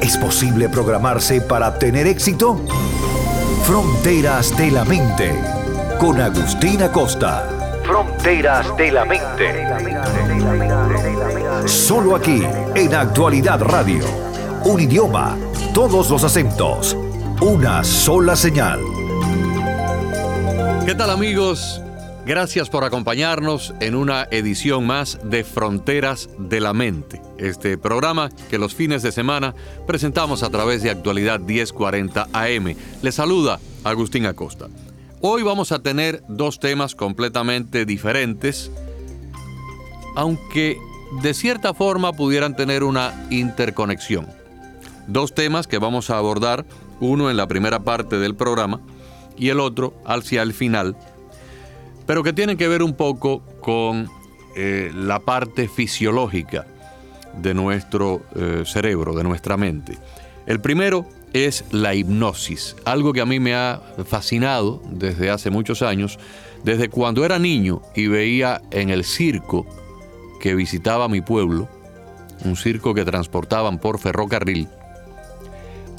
¿Es posible programarse para tener éxito? Fronteras de la Mente, con Agustina Costa. Fronteras de la Mente. Solo aquí, en Actualidad Radio. Un idioma, todos los acentos, una sola señal. ¿Qué tal amigos? Gracias por acompañarnos en una edición más de Fronteras de la Mente, este programa que los fines de semana presentamos a través de Actualidad 1040 AM. Les saluda Agustín Acosta. Hoy vamos a tener dos temas completamente diferentes, aunque de cierta forma pudieran tener una interconexión. Dos temas que vamos a abordar, uno en la primera parte del programa y el otro hacia el final pero que tienen que ver un poco con eh, la parte fisiológica de nuestro eh, cerebro, de nuestra mente. El primero es la hipnosis, algo que a mí me ha fascinado desde hace muchos años, desde cuando era niño y veía en el circo que visitaba mi pueblo, un circo que transportaban por ferrocarril,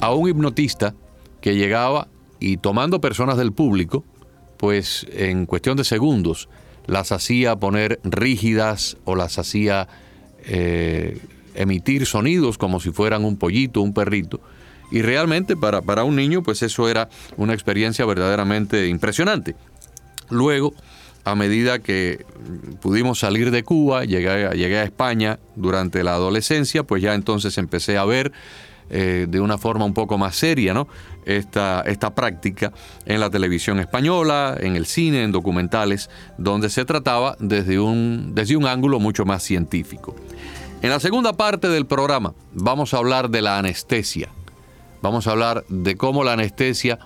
a un hipnotista que llegaba y tomando personas del público, pues en cuestión de segundos las hacía poner rígidas o las hacía eh, emitir sonidos como si fueran un pollito, un perrito. Y realmente para, para un niño pues eso era una experiencia verdaderamente impresionante. Luego, a medida que pudimos salir de Cuba, llegué, llegué a España durante la adolescencia, pues ya entonces empecé a ver eh, de una forma un poco más seria ¿no? esta, esta práctica en la televisión española, en el cine, en documentales, donde se trataba desde un, desde un ángulo mucho más científico. En la segunda parte del programa vamos a hablar de la anestesia. Vamos a hablar de cómo la anestesia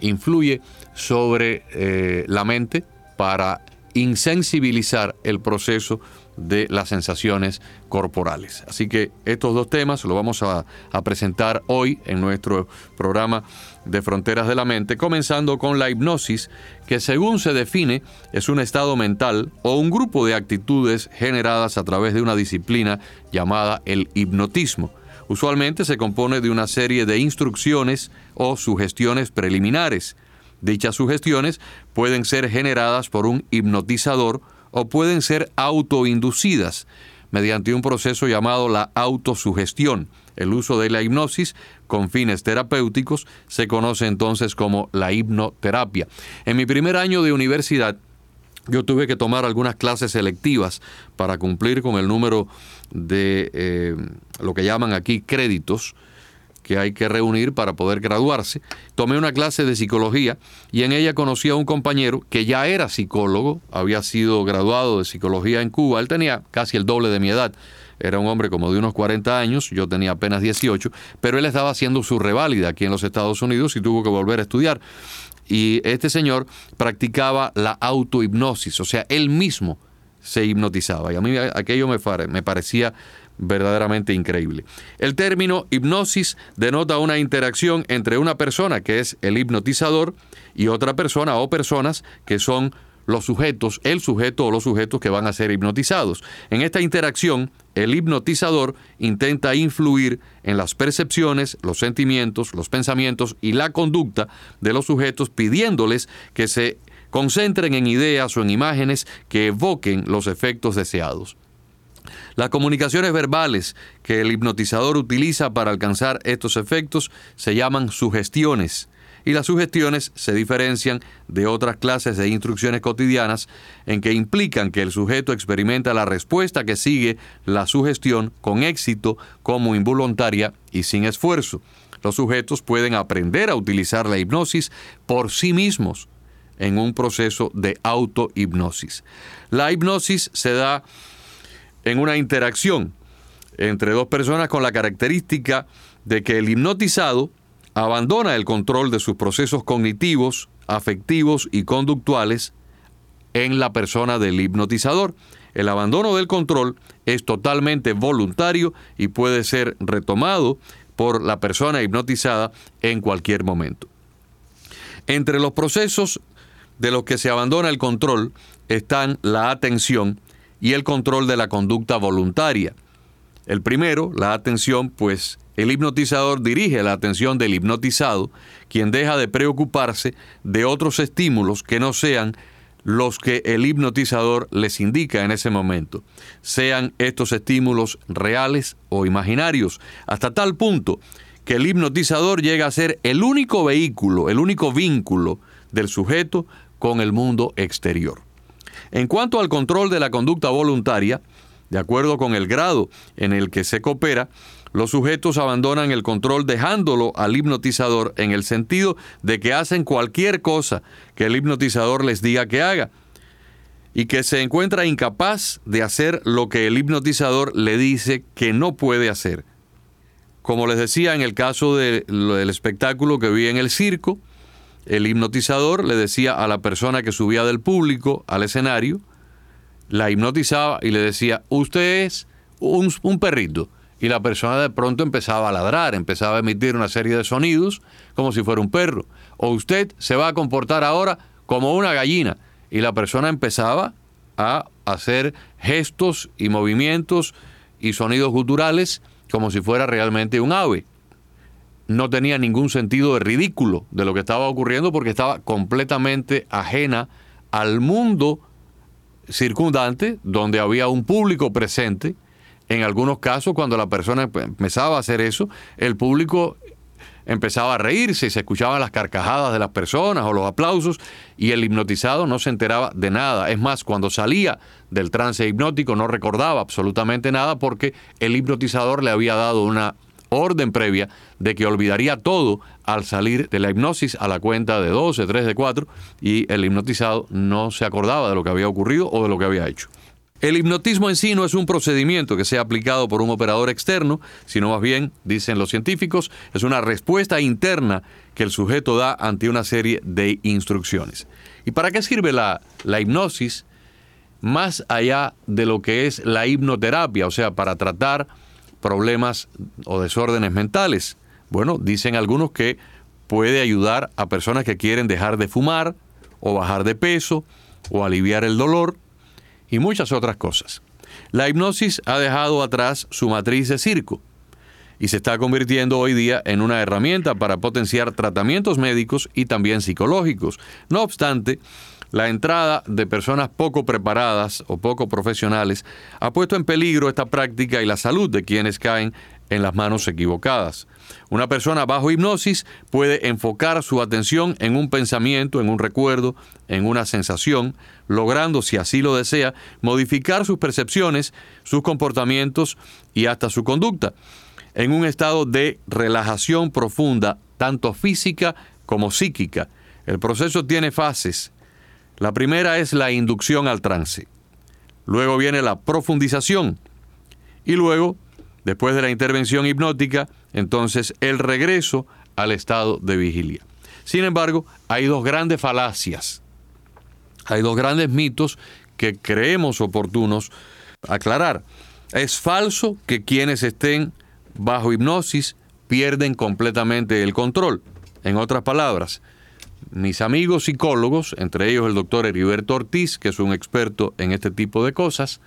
influye sobre eh, la mente para insensibilizar el proceso de las sensaciones corporales. Así que estos dos temas los vamos a, presentar hoy en nuestro programa de Fronteras de la Mente, comenzando con la hipnosis, que según se define es un estado mental o un grupo de actitudes generadas a través de una disciplina llamada el hipnotismo. Usualmente se compone de una serie de instrucciones o sugestiones preliminares. Dichas sugestiones pueden ser generadas por un hipnotizador o pueden ser autoinducidas mediante un proceso llamado la autosugestión. El uso de la hipnosis con fines terapéuticos se conoce entonces como la hipnoterapia. En mi primer año de universidad, yo tuve que tomar algunas clases selectivas para cumplir con el número de eh, lo que llaman aquí créditos que hay que reunir para poder graduarse. Tomé una clase de psicología y en ella conocí a un compañero que ya era psicólogo, había sido graduado de psicología en Cuba, él tenía casi el doble de mi edad. Era un hombre como de unos 40 años, yo tenía apenas 18, pero él estaba haciendo su reválida aquí en los Estados Unidos y tuvo que volver a estudiar. Y este señor practicaba la autohipnosis, o sea, él mismo se hipnotizaba. Y a mí aquello me, me parecía verdaderamente increíble. El término hipnosis denota una interacción entre una persona que es el hipnotizador y otra persona o personas que son los sujetos, el sujeto o los sujetos que van a ser hipnotizados. En esta interacción, el hipnotizador intenta influir en las percepciones, los sentimientos, los pensamientos y la conducta de los sujetos pidiéndoles que se concentren en ideas o en imágenes que evoquen los efectos deseados. Las comunicaciones verbales que el hipnotizador utiliza para alcanzar estos efectos se llaman sugestiones y las sugestiones se diferencian de otras clases de instrucciones cotidianas en que implican que el sujeto experimenta la respuesta que sigue la sugestión con éxito como involuntaria y sin esfuerzo. Los sujetos pueden aprender a utilizar la hipnosis por sí mismos en un proceso de autohipnosis. La hipnosis se da en una interacción entre dos personas con la característica de que el hipnotizado abandona el control de sus procesos cognitivos, afectivos y conductuales en la persona del hipnotizador. El abandono del control es totalmente voluntario y puede ser retomado por la persona hipnotizada en cualquier momento. Entre los procesos de los que se abandona el control están la atención y el control de la conducta voluntaria. El primero, la atención, pues el hipnotizador dirige la atención del hipnotizado, quien deja de preocuparse de otros estímulos que no sean los que el hipnotizador les indica en ese momento, sean estos estímulos reales o imaginarios, hasta tal punto que el hipnotizador llega a ser el único vehículo, el único vínculo del sujeto con el mundo exterior. En cuanto al control de la conducta voluntaria, de acuerdo con el grado en el que se coopera, los sujetos abandonan el control dejándolo al hipnotizador en el sentido de que hacen cualquier cosa que el hipnotizador les diga que haga y que se encuentra incapaz de hacer lo que el hipnotizador le dice que no puede hacer. Como les decía en el caso del espectáculo que vi en el circo, el hipnotizador le decía a la persona que subía del público al escenario, la hipnotizaba y le decía, usted es un, perrito y la persona de pronto empezaba a ladrar, empezaba a emitir una serie de sonidos como si fuera un perro. O usted se va a comportar ahora como una gallina y la persona empezaba a hacer gestos y movimientos y sonidos guturales como si fuera realmente un ave. No tenía ningún sentido de ridículo de lo que estaba ocurriendo porque estaba completamente ajena al mundo circundante donde había un público presente en algunos casos, cuando la persona empezaba a hacer eso, el público empezaba a reírse y se escuchaban las carcajadas de las personas o los aplausos y el hipnotizado no se enteraba de nada. Es más, cuando salía del trance hipnótico no recordaba absolutamente nada porque el hipnotizador le había dado una orden previa de que olvidaría todo al salir de la hipnosis a la cuenta de 12, 3, de 4 y el hipnotizado no se acordaba de lo que había ocurrido o de lo que había hecho. El hipnotismo en sí no es un procedimiento que sea aplicado por un operador externo, sino más bien, dicen los científicos, es una respuesta interna que el sujeto da ante una serie de instrucciones. ¿Y para qué sirve la, la hipnosis? Más allá de lo que es la hipnoterapia, o sea, para tratar problemas o desórdenes mentales. Bueno, dicen algunos que puede ayudar a personas que quieren dejar de fumar o bajar de peso o aliviar el dolor y muchas otras cosas. La hipnosis ha dejado atrás su matriz de circo y se está convirtiendo hoy día en una herramienta para potenciar tratamientos médicos y también psicológicos. No obstante, la entrada de personas poco preparadas o poco profesionales ha puesto en peligro esta práctica y la salud de quienes caen en las manos equivocadas. Una persona bajo hipnosis puede enfocar su atención en un pensamiento, en un recuerdo, en una sensación, logrando, si así lo desea, modificar sus percepciones, sus comportamientos y hasta su conducta, en un estado de relajación profunda, tanto física como psíquica. El proceso tiene fases. La primera es la inducción al trance. Luego viene la profundización. Y luego Después de la intervención hipnótica, entonces el regreso al estado de vigilia. Sin embargo, hay dos grandes falacias, hay dos grandes mitos que creemos oportunos aclarar. Es falso que quienes estén bajo hipnosis pierden completamente el control. En otras palabras, mis amigos psicólogos, entre ellos el doctor Heriberto Ortiz, que es un experto en este tipo de cosas,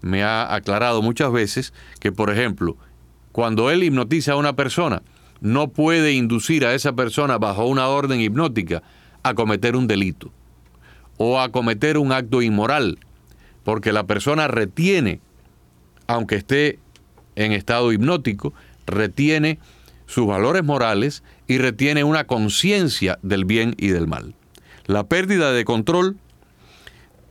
me ha aclarado muchas veces que, por ejemplo, cuando él hipnotiza a una persona, no puede inducir a esa persona bajo una orden hipnótica a cometer un delito o a cometer un acto inmoral, porque la persona retiene, aunque esté en estado hipnótico, retiene sus valores morales y retiene una conciencia del bien y del mal. La pérdida de control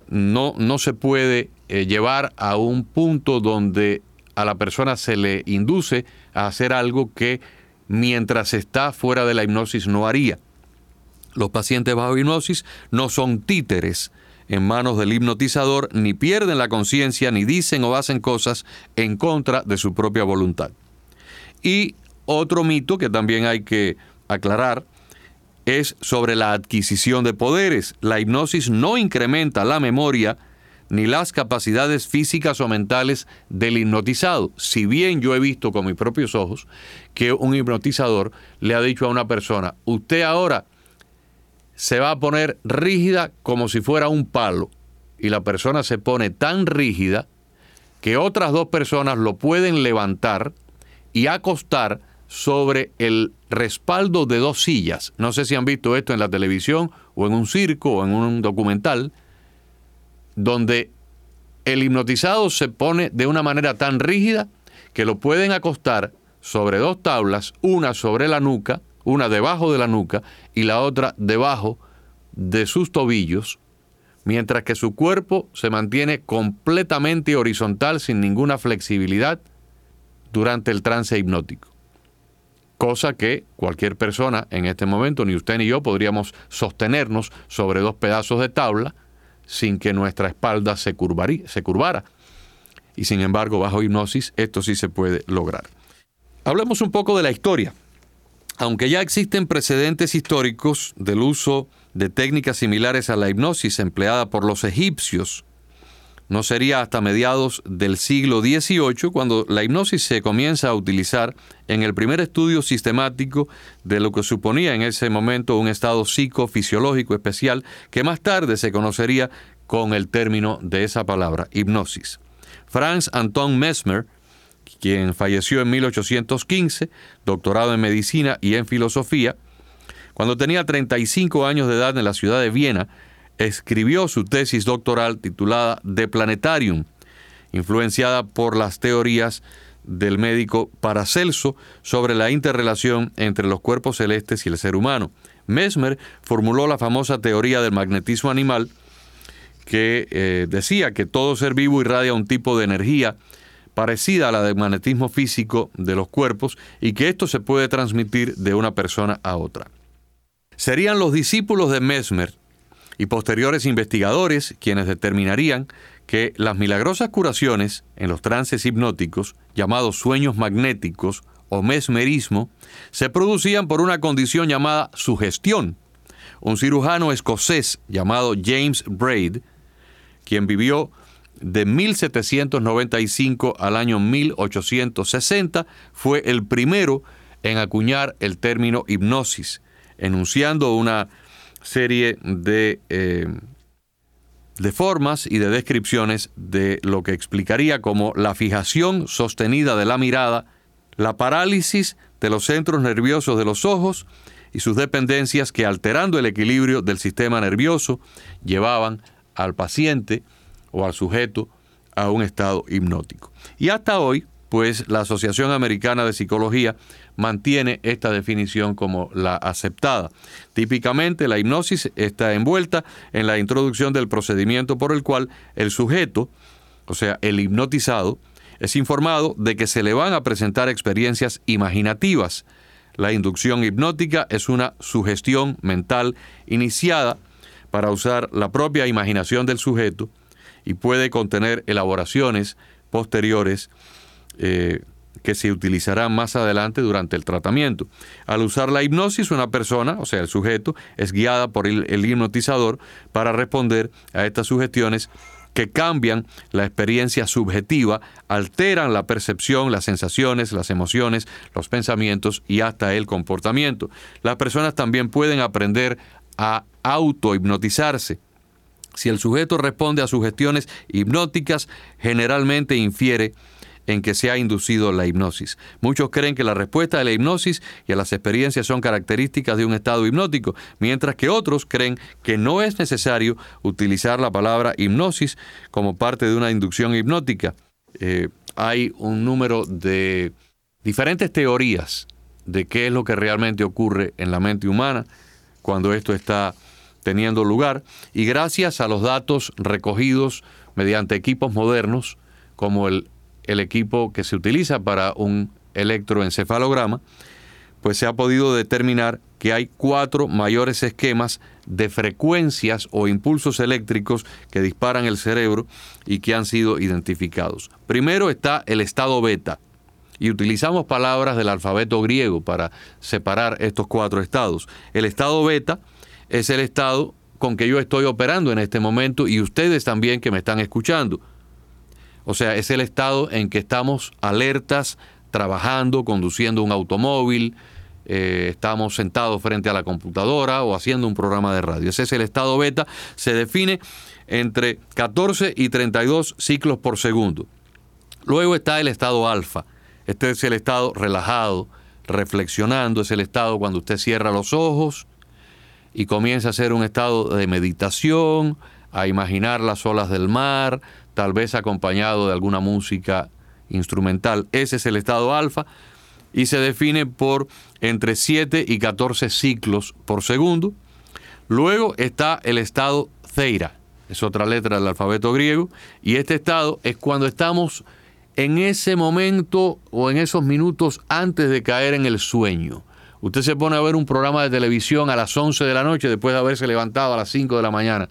no, no se puede eh, llevar a un punto donde a la persona se le induce a hacer algo que mientras está fuera de la hipnosis no haría. Los pacientes bajo hipnosis no son títeres en manos del hipnotizador, ni pierden la conciencia, ni dicen o hacen cosas en contra de su propia voluntad. Y otro mito que también hay que aclarar, es sobre la adquisición de poderes. La hipnosis no incrementa la memoria ni las capacidades físicas o mentales del hipnotizado. Si bien yo he visto con mis propios ojos que un hipnotizador le ha dicho a una persona, usted ahora se va a poner rígida como si fuera un palo. Y la persona se pone tan rígida que otras dos personas lo pueden levantar y acostar sobre el respaldo de dos sillas. No sé si han visto esto en la televisión o en un circo o en un documental donde el hipnotizado se pone de una manera tan rígida que lo pueden acostar sobre dos tablas, una sobre la nuca, una debajo de la nuca y la otra debajo de sus tobillos, mientras que su cuerpo se mantiene completamente horizontal sin ninguna flexibilidad durante el trance hipnótico. Cosa que cualquier persona en este momento, ni usted ni yo, podríamos sostenernos sobre dos pedazos de tabla sin que nuestra espalda se, se curvara. Y sin embargo, bajo hipnosis, esto sí se puede lograr. Hablemos un poco de la historia. Aunque ya existen precedentes históricos del uso de técnicas similares a la hipnosis empleada por los egipcios, no sería hasta mediados del siglo XVIII cuando la hipnosis se comienza a utilizar en el primer estudio sistemático de lo que suponía en ese momento un estado psicofisiológico especial que más tarde se conocería con el término de esa palabra, hipnosis. Franz Anton Mesmer, quien falleció en 1815, doctorado en medicina y en filosofía, cuando tenía 35 años de edad en la ciudad de Viena, escribió su tesis doctoral titulada De Planetarium, influenciada por las teorías del médico Paracelso sobre la interrelación entre los cuerpos celestes y el ser humano. Mesmer formuló la famosa teoría del magnetismo animal que eh, decía que todo ser vivo irradia un tipo de energía parecida a la del magnetismo físico de los cuerpos y que esto se puede transmitir de una persona a otra. Serían los discípulos de Mesmer y posteriores investigadores quienes determinarían que las milagrosas curaciones en los trances hipnóticos, llamados sueños magnéticos o mesmerismo, se producían por una condición llamada sugestión. Un cirujano escocés llamado James Braid, quien vivió de 1795 al año 1860, fue el primero en acuñar el término hipnosis, enunciando una serie de, eh, de formas y de descripciones de lo que explicaría como la fijación sostenida de la mirada, la parálisis de los centros nerviosos de los ojos y sus dependencias que alterando el equilibrio del sistema nervioso llevaban al paciente o al sujeto a un estado hipnótico. Y hasta hoy, pues la Asociación Americana de Psicología mantiene esta definición como la aceptada. Típicamente la hipnosis está envuelta en la introducción del procedimiento por el cual el sujeto, o sea, el hipnotizado, es informado de que se le van a presentar experiencias imaginativas. La inducción hipnótica es una sugestión mental iniciada para usar la propia imaginación del sujeto y puede contener elaboraciones posteriores eh, que se utilizarán más adelante durante el tratamiento. Al usar la hipnosis, una persona, o sea, el sujeto, es guiada por el, el hipnotizador para responder a estas sugestiones que cambian la experiencia subjetiva, alteran la percepción, las sensaciones, las emociones, los pensamientos y hasta el comportamiento. Las personas también pueden aprender a autohipnotizarse. Si el sujeto responde a sugestiones hipnóticas, generalmente infiere en que se ha inducido la hipnosis. Muchos creen que la respuesta a la hipnosis y a las experiencias son características de un estado hipnótico, mientras que otros creen que no es necesario utilizar la palabra hipnosis como parte de una inducción hipnótica. Eh, hay un número de diferentes teorías de qué es lo que realmente ocurre en la mente humana cuando esto está teniendo lugar y gracias a los datos recogidos mediante equipos modernos como el el equipo que se utiliza para un electroencefalograma, pues se ha podido determinar que hay cuatro mayores esquemas de frecuencias o impulsos eléctricos que disparan el cerebro y que han sido identificados. Primero está el estado beta. y utilizamos palabras del alfabeto griego para separar estos cuatro estados. El estado beta es el estado con que yo estoy operando en este momento y ustedes también que me están escuchando. O sea, es el estado en que estamos alertas, trabajando, conduciendo un automóvil, eh, estamos sentados frente a la computadora o haciendo un programa de radio. Ese es el estado beta. Se define entre 14 y 32 ciclos por segundo. Luego está el estado alfa. Este es el estado relajado, reflexionando. Es el estado cuando usted cierra los ojos y comienza a hacer un estado de meditación, a imaginar las olas del mar, tal vez acompañado de alguna música instrumental. Ese es el estado alfa y se define por entre 7 y 14 ciclos por segundo. Luego está el estado Ceira, es otra letra del alfabeto griego, y este estado es cuando estamos en ese momento o en esos minutos antes de caer en el sueño. Usted se pone a ver un programa de televisión a las 11 de la noche después de haberse levantado a las 5 de la mañana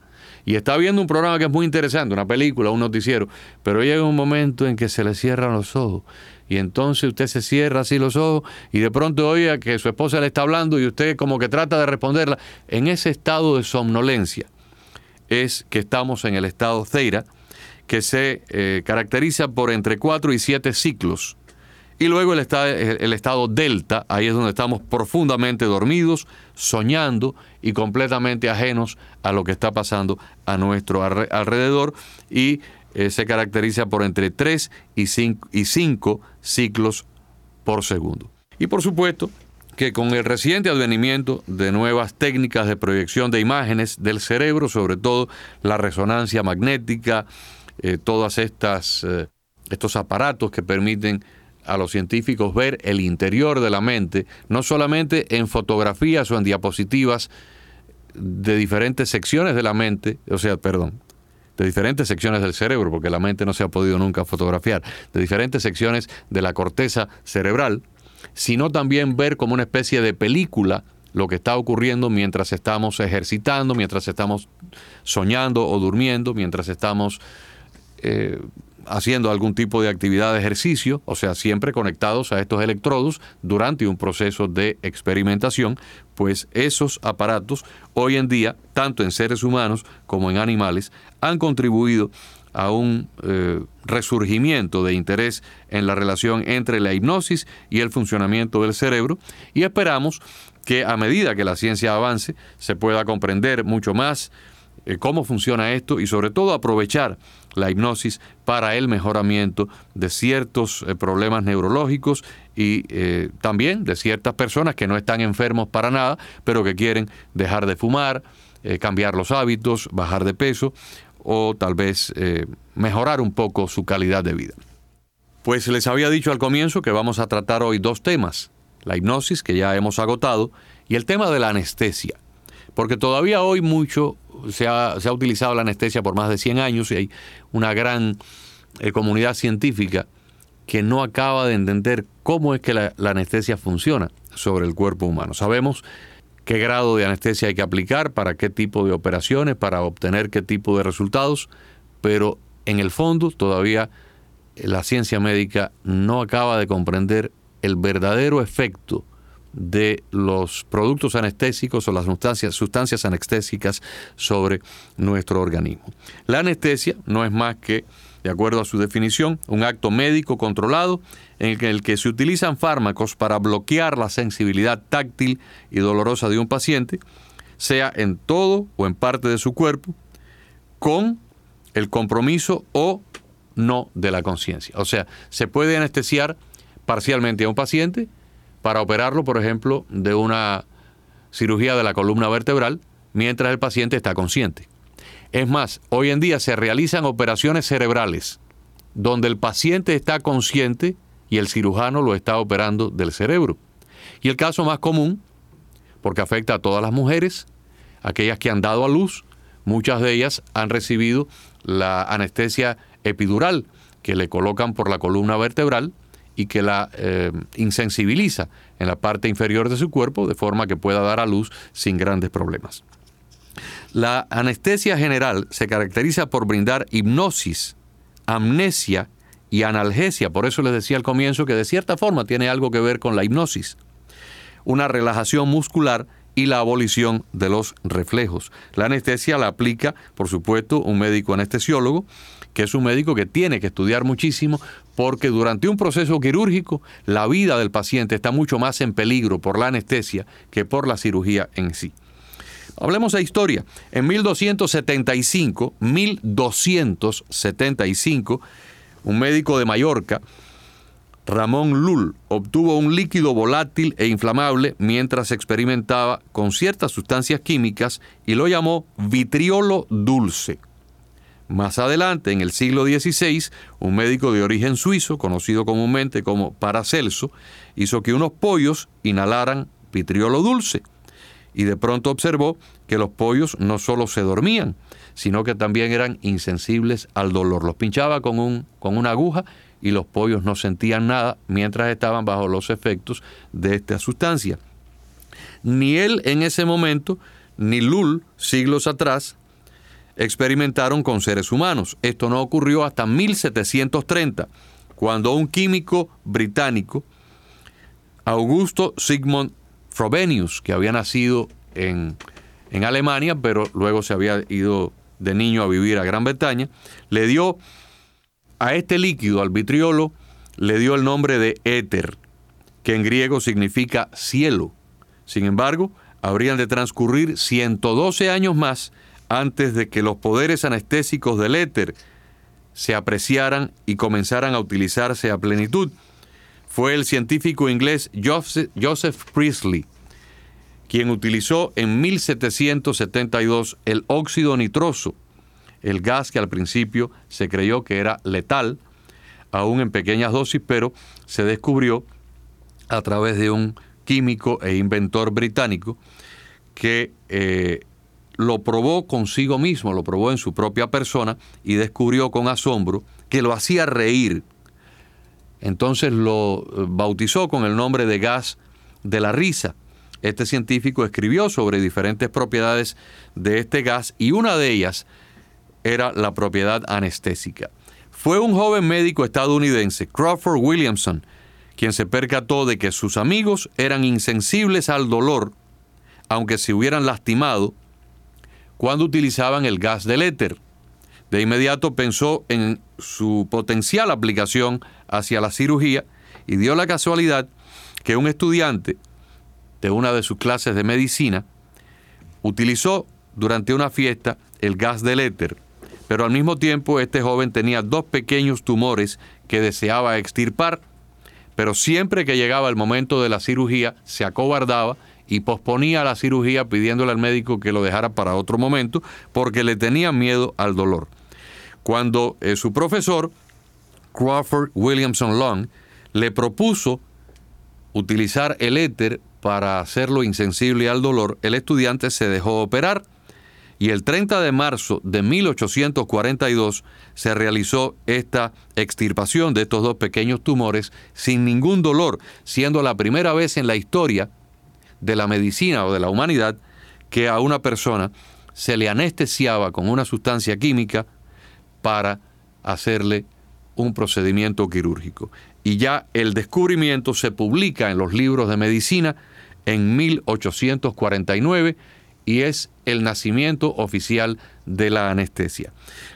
y está viendo un programa que es muy interesante, una película, un noticiero, pero llega un momento en que se le cierran los ojos y entonces usted se cierra así los ojos y de pronto oye que su esposa le está hablando y usted como que trata de responderla. En ese estado de somnolencia es que estamos en el estado Ceira, que se eh, caracteriza por entre 4 y 7 ciclos. Y luego el, el estado delta, ahí es donde estamos profundamente dormidos, soñando y completamente ajenos a lo que está pasando a nuestro alrededor y eh, se caracteriza por entre 3 y 5, y 5 ciclos por segundo. Y por supuesto que con el reciente advenimiento de nuevas técnicas de proyección de imágenes del cerebro, sobre todo la resonancia magnética, eh, todas estas eh, estos aparatos que permiten a los científicos ver el interior de la mente, no solamente en fotografías o en diapositivas de diferentes secciones de la mente, o sea, perdón, de diferentes secciones del cerebro, porque la mente no se ha podido nunca fotografiar, de diferentes secciones de la corteza cerebral, sino también ver como una especie de película lo que está ocurriendo mientras estamos ejercitando, mientras estamos soñando o durmiendo, mientras estamos eh, haciendo algún tipo de actividad de ejercicio, o sea, siempre conectados a estos electrodos durante un proceso de experimentación, pues esos aparatos hoy en día, tanto en seres humanos como en animales, han contribuido a un eh, resurgimiento de interés en la relación entre la hipnosis y el funcionamiento del cerebro y esperamos que a medida que la ciencia avance se pueda comprender mucho más eh, cómo funciona esto y sobre todo aprovechar la hipnosis para el mejoramiento de ciertos eh, problemas neurológicos y eh, también de ciertas personas que no están enfermos para nada, pero que quieren dejar de fumar, cambiar los hábitos, bajar de peso o tal vez mejorar un poco su calidad de vida. Pues les había dicho al comienzo que vamos a tratar hoy dos temas, la hipnosis, que ya hemos agotado, y el tema de la anestesia, porque todavía hoy mucho se ha, utilizado la anestesia por más de 100 años y hay una gran eh, comunidad científica que no acaba de entender cómo es que la, la anestesia funciona sobre el cuerpo humano. Sabemos qué grado de anestesia hay que aplicar, para qué tipo de operaciones, para obtener qué tipo de resultados, pero en el fondo todavía la ciencia médica no acaba de comprender el verdadero efecto de los productos anestésicos o las sustancias, sustancias anestésicas sobre nuestro organismo. La anestesia no es más que, de acuerdo a su definición, un acto médico controlado en el que se utilizan fármacos para bloquear la sensibilidad táctil y dolorosa de un paciente, sea en todo o en parte de su cuerpo, con el compromiso o no de la conciencia. O sea, se puede anestesiar parcialmente a un paciente para operarlo, por ejemplo, de una cirugía de la columna vertebral mientras el paciente está consciente. Es más, hoy en día se realizan operaciones cerebrales donde el paciente está consciente y el cirujano lo está operando del cerebro. Y el caso más común, porque afecta a todas las mujeres, aquellas que han dado a luz, muchas de ellas han recibido la anestesia epidural que le colocan por la columna vertebral y que la eh, insensibiliza en la parte inferior de su cuerpo de forma que pueda dar a luz sin grandes problemas. La anestesia general se caracteriza por brindar hipnosis, amnesia y analgesia. Por eso les decía al comienzo que de cierta forma tiene algo que ver con la hipnosis. Una relajación muscular y la abolición de los reflejos. La anestesia la aplica, por supuesto, un médico anestesiólogo, que es un médico que tiene que estudiar muchísimo porque durante un proceso quirúrgico la vida del paciente está mucho más en peligro por la anestesia que por la cirugía en sí. Hablemos de historia. En 1275, 1275, un médico de Mallorca, Ramón Lull, obtuvo un líquido volátil e inflamable mientras experimentaba con ciertas sustancias químicas y lo llamó vitriolo dulce. Más adelante, en el siglo XVI, un médico de origen suizo, conocido comúnmente como Paracelso, hizo que unos pollos inhalaran vitriolo dulce y de pronto observó que los pollos no solo se dormían, sino que también eran insensibles al dolor. Los pinchaba con, un, con una aguja y los pollos no sentían nada mientras estaban bajo los efectos de esta sustancia. Ni él en ese momento, ni Lull siglos atrás, experimentaron con seres humanos. Esto no ocurrió hasta 1730, cuando un químico británico, Augusto Sigmund Frobenius, que había nacido en, en Alemania, pero luego se había ido de niño a vivir a Gran Bretaña, le dio a este líquido, al vitriolo, le dio el nombre de éter, que en griego significa cielo. Sin embargo, habrían de transcurrir 112 años más antes de que los poderes anestésicos del éter se apreciaran y comenzaran a utilizarse a plenitud fue el científico inglés Joseph Priestley, quien utilizó en 1772 el óxido nitroso, el gas que al principio se creyó que era letal, aún en pequeñas dosis, pero se descubrió a través de un químico e inventor británico que eh, lo probó consigo mismo, lo probó en su propia persona y descubrió con asombro que lo hacía reír entonces lo eh, bautizó con el nombre de gas de la risa. Este científico escribió sobre diferentes propiedades de este gas y una de ellas era la propiedad anestésica. Fue un joven médico estadounidense, Crawford Williamson, quien se percató de que sus amigos eran insensibles al dolor, aunque se hubieran lastimado, cuando utilizaban el gas del éter. De inmediato pensó en su potencial aplicación hacia la cirugía y dio la casualidad que un estudiante de una de sus clases de medicina utilizó durante una fiesta el gas del éter, pero al mismo tiempo este joven tenía dos pequeños tumores que deseaba extirpar, pero siempre que llegaba el momento de la cirugía se acobardaba y posponía la cirugía pidiéndole al médico que lo dejara para otro momento porque le tenía miedo al dolor. Cuando eh, su profesor, Crawford Williamson Long, le propuso utilizar el éter para hacerlo insensible al dolor, el estudiante se dejó operar y el 30 de marzo de 1842 se realizó esta extirpación de estos dos pequeños tumores sin ningún dolor, siendo la primera vez en la historia de la medicina o de la humanidad que a una persona se le anestesiaba con una sustancia química para hacerle un procedimiento quirúrgico. Y ya el descubrimiento se publica en los libros de medicina en 1849 y es el nacimiento oficial de la anestesia.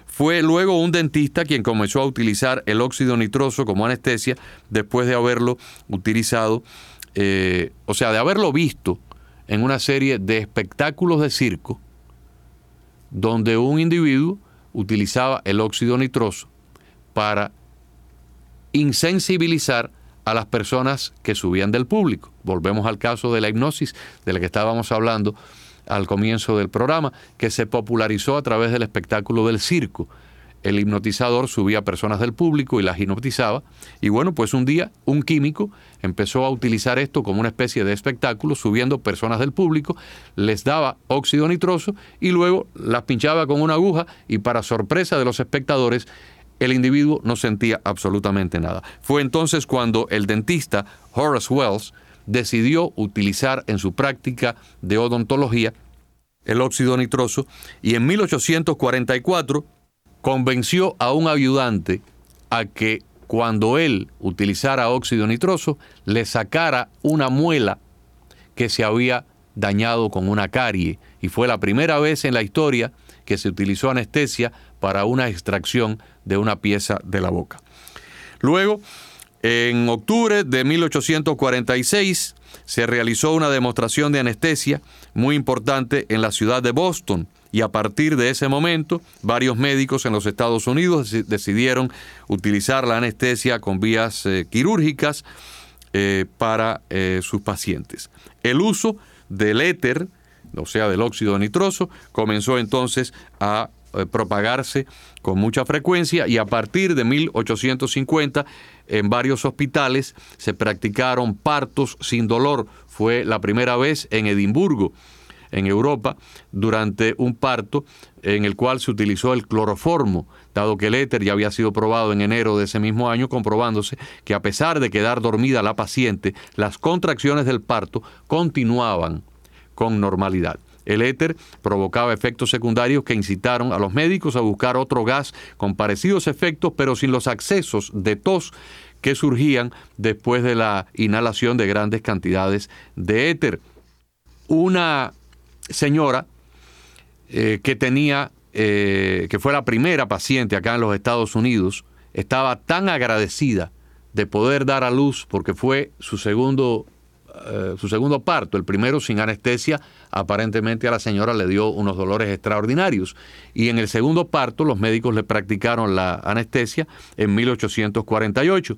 Fue luego un dentista quien comenzó a utilizar el óxido nitroso como anestesia después de haberlo utilizado, eh, o sea, de haberlo visto en una serie de espectáculos de circo donde un individuo utilizaba el óxido nitroso para insensibilizar a las personas que subían del público. Volvemos al caso de la hipnosis de la que estábamos hablando al comienzo del programa, que se popularizó a través del espectáculo del circo el hipnotizador subía a personas del público y las hipnotizaba. Y bueno, pues un día un químico empezó a utilizar esto como una especie de espectáculo, subiendo personas del público, les daba óxido nitroso y luego las pinchaba con una aguja y para sorpresa de los espectadores, el individuo no sentía absolutamente nada. Fue entonces cuando el dentista Horace Wells decidió utilizar en su práctica de odontología el óxido nitroso y en 1844 convenció a un ayudante a que cuando él utilizara óxido nitroso, le sacara una muela que se había dañado con una carie. Y fue la primera vez en la historia que se utilizó anestesia para una extracción de una pieza de la boca. Luego, en octubre de 1846, se realizó una demostración de anestesia muy importante en la ciudad de Boston y a partir de ese momento varios médicos en los Estados Unidos decidieron utilizar la anestesia con vías eh, quirúrgicas eh, para eh, sus pacientes. El uso del éter, o sea, del óxido nitroso, comenzó entonces a propagarse con mucha frecuencia y a partir de 1850 en varios hospitales se practicaron partos sin dolor. Fue la primera vez en Edimburgo en Europa durante un parto en el cual se utilizó el cloroformo, dado que el éter ya había sido probado en enero de ese mismo año, comprobándose que a pesar de quedar dormida la paciente, las contracciones del parto continuaban con normalidad. El éter provocaba efectos secundarios que incitaron a los médicos a buscar otro gas con parecidos efectos, pero sin los accesos de tos que surgían después de la inhalación de grandes cantidades de éter. Una señora eh, que tenía, eh, que fue la primera paciente acá en los Estados Unidos, estaba tan agradecida de poder dar a luz porque fue su segundo, eh, su segundo parto, el primero sin anestesia, aparentemente a la señora le dio unos dolores extraordinarios. Y en el segundo parto los médicos le practicaron la anestesia en 1848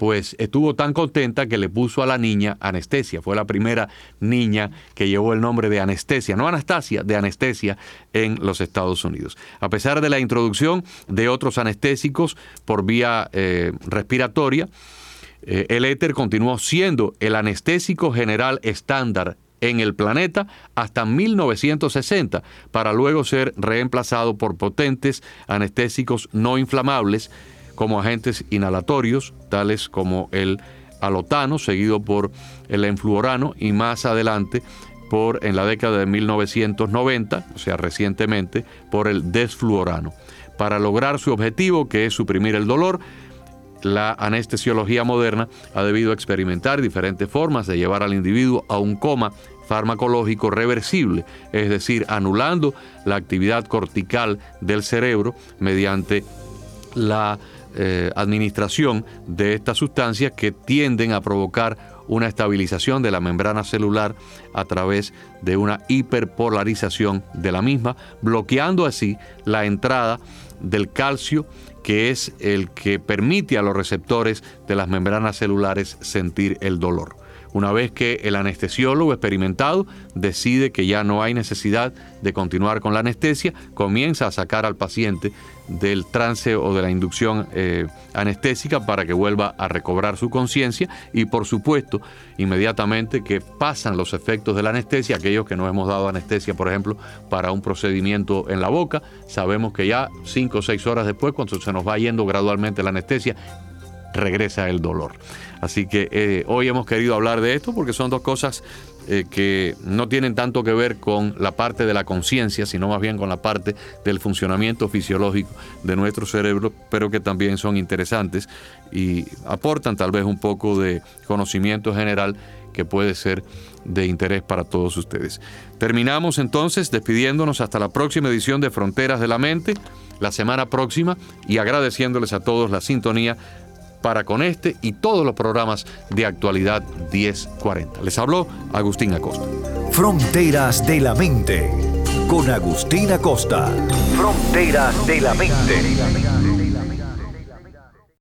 pues estuvo tan contenta que le puso a la niña anestesia. Fue la primera niña que llevó el nombre de anestesia, no Anastasia, de anestesia en los Estados Unidos. A pesar de la introducción de otros anestésicos por vía eh, respiratoria, eh, el éter continuó siendo el anestésico general estándar en el planeta hasta 1960, para luego ser reemplazado por potentes anestésicos no inflamables como agentes inhalatorios, tales como el alotano, seguido por el enfluorano y más adelante por en la década de 1990, o sea, recientemente, por el desfluorano. Para lograr su objetivo, que es suprimir el dolor, la anestesiología moderna ha debido experimentar diferentes formas de llevar al individuo a un coma farmacológico reversible, es decir, anulando la actividad cortical del cerebro mediante la eh, administración de estas sustancias que tienden a provocar una estabilización de la membrana celular a través de una hiperpolarización de la misma, bloqueando así la entrada del calcio que es el que permite a los receptores de las membranas celulares sentir el dolor. Una vez que el anestesiólogo experimentado decide que ya no hay necesidad de continuar con la anestesia, comienza a sacar al paciente del trance o de la inducción eh, anestésica para que vuelva a recobrar su conciencia y por supuesto inmediatamente que pasan los efectos de la anestesia, aquellos que no hemos dado anestesia por ejemplo para un procedimiento en la boca, sabemos que ya cinco o seis horas después cuando se nos va yendo gradualmente la anestesia regresa el dolor. Así que eh, hoy hemos querido hablar de esto porque son dos cosas eh, que no tienen tanto que ver con la parte de la conciencia, sino más bien con la parte del funcionamiento fisiológico de nuestro cerebro, pero que también son interesantes y aportan tal vez un poco de conocimiento general que puede ser de interés para todos ustedes. Terminamos entonces despidiéndonos hasta la próxima edición de Fronteras de la Mente, la semana próxima, y agradeciéndoles a todos la sintonía para con este y todos los programas de actualidad 1040. Les habló Agustín Acosta. Fronteras de la Mente con Agustín Acosta. Fronteras de la Mente.